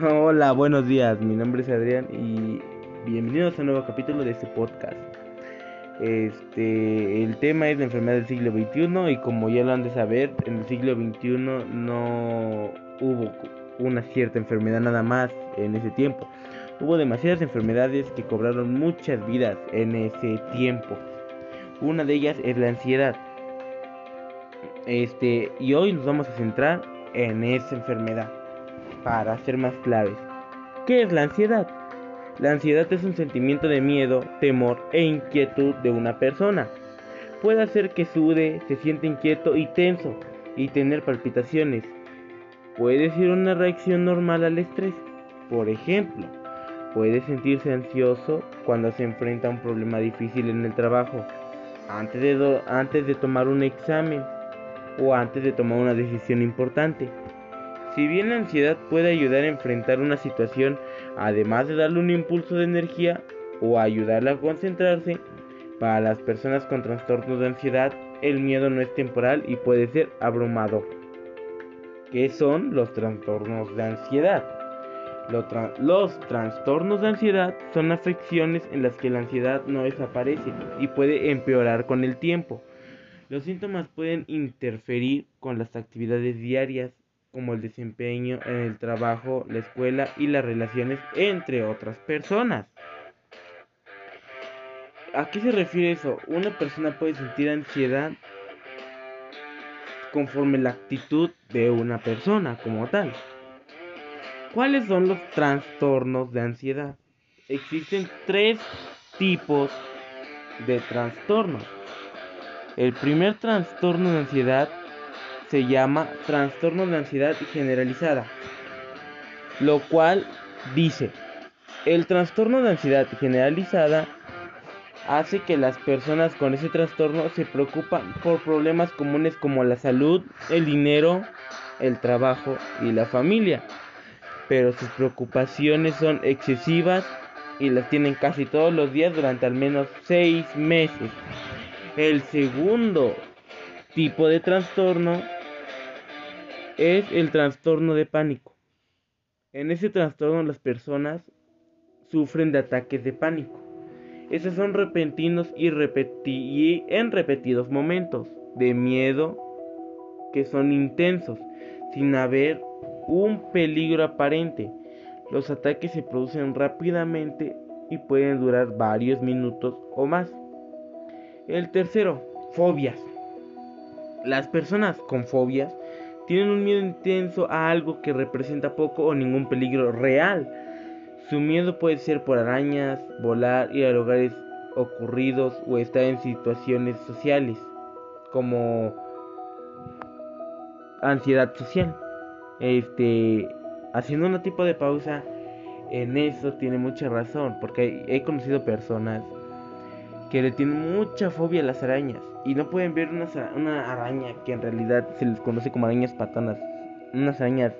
Hola, buenos días. Mi nombre es Adrián y bienvenidos a un nuevo capítulo de este podcast. Este, el tema es la enfermedad del siglo XXI y como ya lo han de saber, en el siglo XXI no hubo una cierta enfermedad nada más en ese tiempo. Hubo demasiadas enfermedades que cobraron muchas vidas en ese tiempo. Una de ellas es la ansiedad. Este, y hoy nos vamos a centrar en esa enfermedad para ser más claves. ¿Qué es la ansiedad? La ansiedad es un sentimiento de miedo, temor e inquietud de una persona. Puede hacer que sude, se siente inquieto y tenso y tener palpitaciones. Puede ser una reacción normal al estrés. Por ejemplo, puede sentirse ansioso cuando se enfrenta a un problema difícil en el trabajo, antes de, antes de tomar un examen o antes de tomar una decisión importante. Si bien la ansiedad puede ayudar a enfrentar una situación, además de darle un impulso de energía o ayudarla a concentrarse, para las personas con trastornos de ansiedad el miedo no es temporal y puede ser abrumador. ¿Qué son los trastornos de ansiedad? Los, trastornos de ansiedad son afecciones en las que la ansiedad no desaparece y puede empeorar con el tiempo. Los síntomas pueden interferir con las actividades diarias como el desempeño en el trabajo, la escuela y las relaciones entre otras personas. ¿A qué se refiere eso? Una persona puede sentir ansiedad conforme la actitud de una persona como tal. ¿Cuáles son los trastornos de ansiedad? Existen tres tipos de trastornos. El primer trastorno de ansiedad se llama trastorno de ansiedad generalizada, lo cual dice, el trastorno de ansiedad generalizada hace que las personas con ese trastorno se preocupan por problemas comunes como la salud, el dinero, el trabajo y la familia. Pero sus preocupaciones son excesivas y las tienen casi todos los días durante al menos seis meses. El segundo tipo de trastorno es el trastorno de pánico. En ese trastorno las personas sufren de ataques de pánico. Esos son repentinos y, en repetidos momentos de miedo que son intensos, sin haber un peligro aparente. Los ataques se producen rápidamente y pueden durar varios minutos o más. El tercero, fobias. Las personas con fobias tienen un miedo intenso a algo que representa poco o ningún peligro real. Su miedo puede ser por arañas, volar, ir a lugares ocurridos o estar en situaciones sociales, como ansiedad social. Este, haciendo un tipo de pausa, en eso tiene mucha razón, porque he conocido personas que le tienen mucha fobia a las arañas y no pueden ver una, una araña que en realidad se les conoce como arañas patanas, unas arañas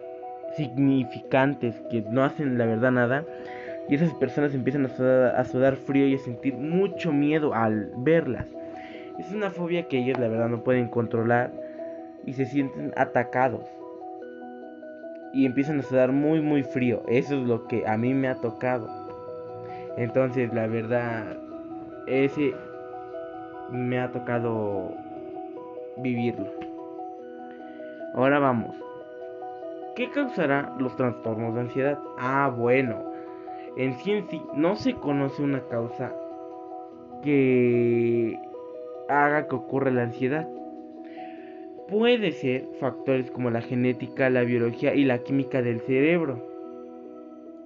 significantes que no hacen la verdad nada y esas personas empiezan a sudar, a sudar frío y a sentir mucho miedo al verlas. Es una fobia que ellos la verdad no pueden controlar y se sienten atacados y empiezan a sudar muy muy frío. Eso es lo que a mí me ha tocado. Entonces, la verdad ese me ha tocado vivirlo. Ahora vamos. ¿Qué causará los trastornos de ansiedad? Ah, bueno. En sí sí no se conoce una causa que haga que ocurra la ansiedad. Puede ser factores como la genética, la biología y la química del cerebro,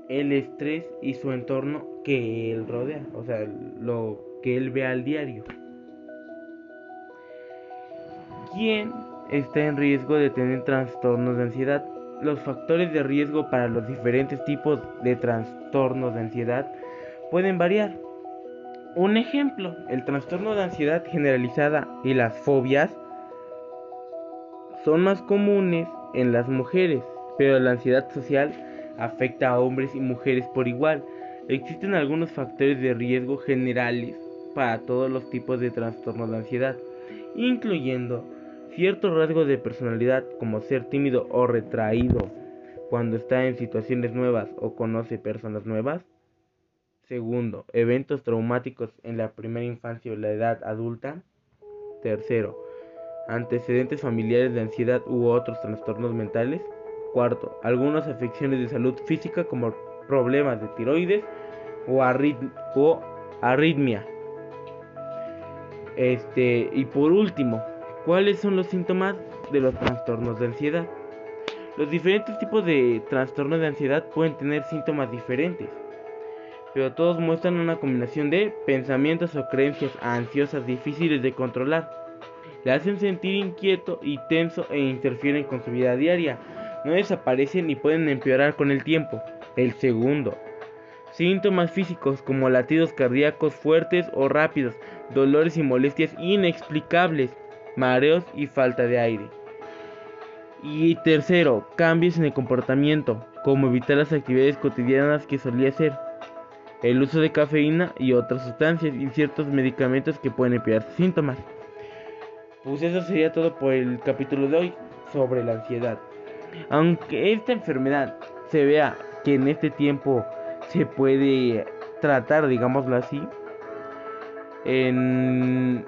el estrés y su entorno que él rodea, o sea, lo que él ve al diario. ¿Quién está en riesgo de tener trastornos de ansiedad? Los factores de riesgo para los diferentes tipos de trastornos de ansiedad pueden variar. Un ejemplo, el trastorno de ansiedad generalizada y las fobias son más comunes en las mujeres, pero la ansiedad social afecta a hombres y mujeres por igual. Existen algunos factores de riesgo generales para todos los tipos de trastornos de ansiedad, incluyendo ciertos rasgos de personalidad como ser tímido o retraído, cuando está en situaciones nuevas o conoce personas nuevas. Segundo, eventos traumáticos en la primera infancia o la edad adulta. Tercero, antecedentes familiares de ansiedad u otros trastornos mentales. Cuarto, algunas afecciones de salud física como problemas de tiroides o, arritmia. Este, y por último, ¿cuáles son los síntomas de los trastornos de ansiedad? Los diferentes tipos de trastornos de ansiedad pueden tener síntomas diferentes, pero todos muestran una combinación de pensamientos o creencias ansiosas difíciles de controlar. Le hacen sentir inquieto y tenso e interfieren con su vida diaria. No desaparecen y pueden empeorar con el tiempo. El segundo, síntomas físicos como latidos cardíacos fuertes o rápidos, dolores y molestias inexplicables, mareos y falta de aire. Y tercero, cambios en el comportamiento, como evitar las actividades cotidianas que solía hacer, el uso de cafeína y otras sustancias y ciertos medicamentos que pueden empeorar sus síntomas. Pues eso sería todo por el capítulo de hoy sobre la ansiedad. Aunque esta enfermedad se vea que en este tiempo se puede tratar, digámoslo así, en,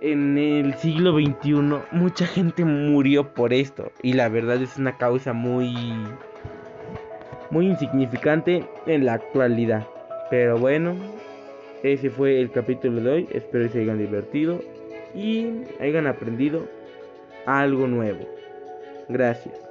en el siglo XXI mucha gente murió por esto y la verdad es una causa muy muy insignificante en la actualidad. Pero bueno, ese fue el capítulo de hoy. Espero que se hayan divertido y hayan aprendido algo nuevo. Gracias.